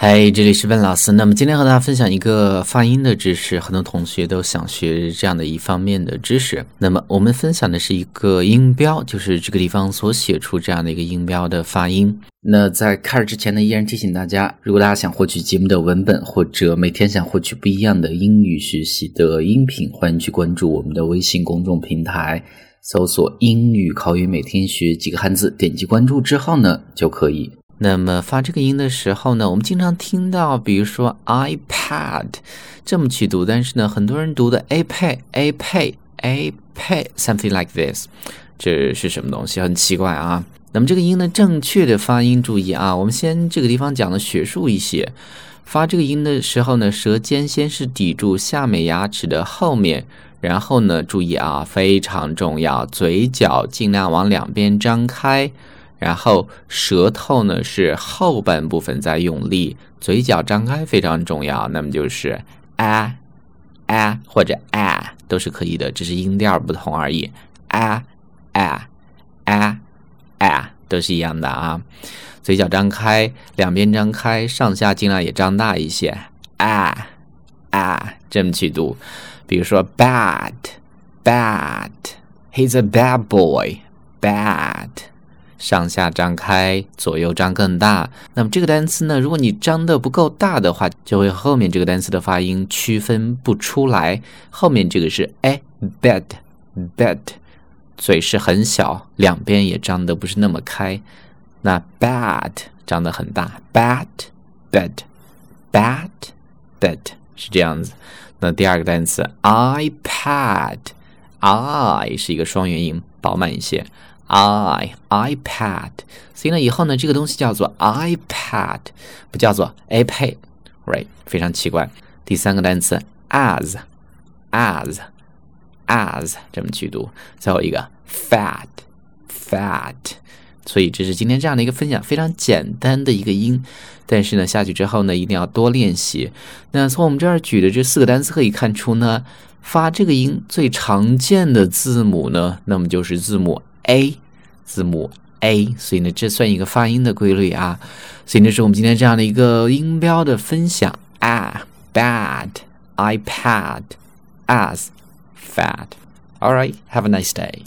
嗨，这里是温老师。那么今天和大家分享一个发音的知识，很多同学都想学这样的一方面的知识。那么我们分享的是一个音标，就是这个地方所写出这样的一个音标的发音。那在开始之前呢，依然提醒大家，如果大家想获取节目的文本，或者每天想获取不一样的英语学习的音频，欢迎去关注我们的微信公众平台，搜索“英语口语每天学几个汉字”，点击关注之后呢，就可以。那么发这个音的时候呢，我们经常听到，比如说 iPad 这么去读，但是呢，很多人读的 iPad iPad iPad something like this，这是什么东西？很奇怪啊。那么这个音呢，正确的发音，注意啊，我们先这个地方讲的学术一些。发这个音的时候呢，舌尖先是抵住下面牙齿的后面，然后呢，注意啊，非常重要，嘴角尽量往两边张开。然后舌头呢是后半部分在用力，嘴角张开非常重要。那么就是啊啊或者啊都是可以的，只是音调不同而已。啊啊啊啊都是一样的啊。嘴角张开，两边张开，上下尽量也张大一些。啊啊这么去读，比如说 bad bad，he's a bad boy，bad。上下张开，左右张更大。那么这个单词呢？如果你张的不够大的话，就会后面这个单词的发音区分不出来。后面这个是哎，bed bed，嘴是很小，两边也张得不是那么开。那 bad 张得很大，bad bed bad bed 是这样子。那第二个单词 iPad，i 是一个双元音，饱满一些。I iPad，所以呢，以后呢，这个东西叫做 iPad，不叫做 iPad，right？非常奇怪。第三个单词 as as as 这么去读。最后一个 fat fat，所以这是今天这样的一个分享，非常简单的一个音。但是呢，下去之后呢，一定要多练习。那从我们这儿举的这四个单词可以看出呢，发这个音最常见的字母呢，那么就是字母。A 字母 a，所以呢，这算一个发音的规律啊。所以呢是我们今天这样的一个音标的分享啊。Bad, iPad, as, fat. All right, have a nice day.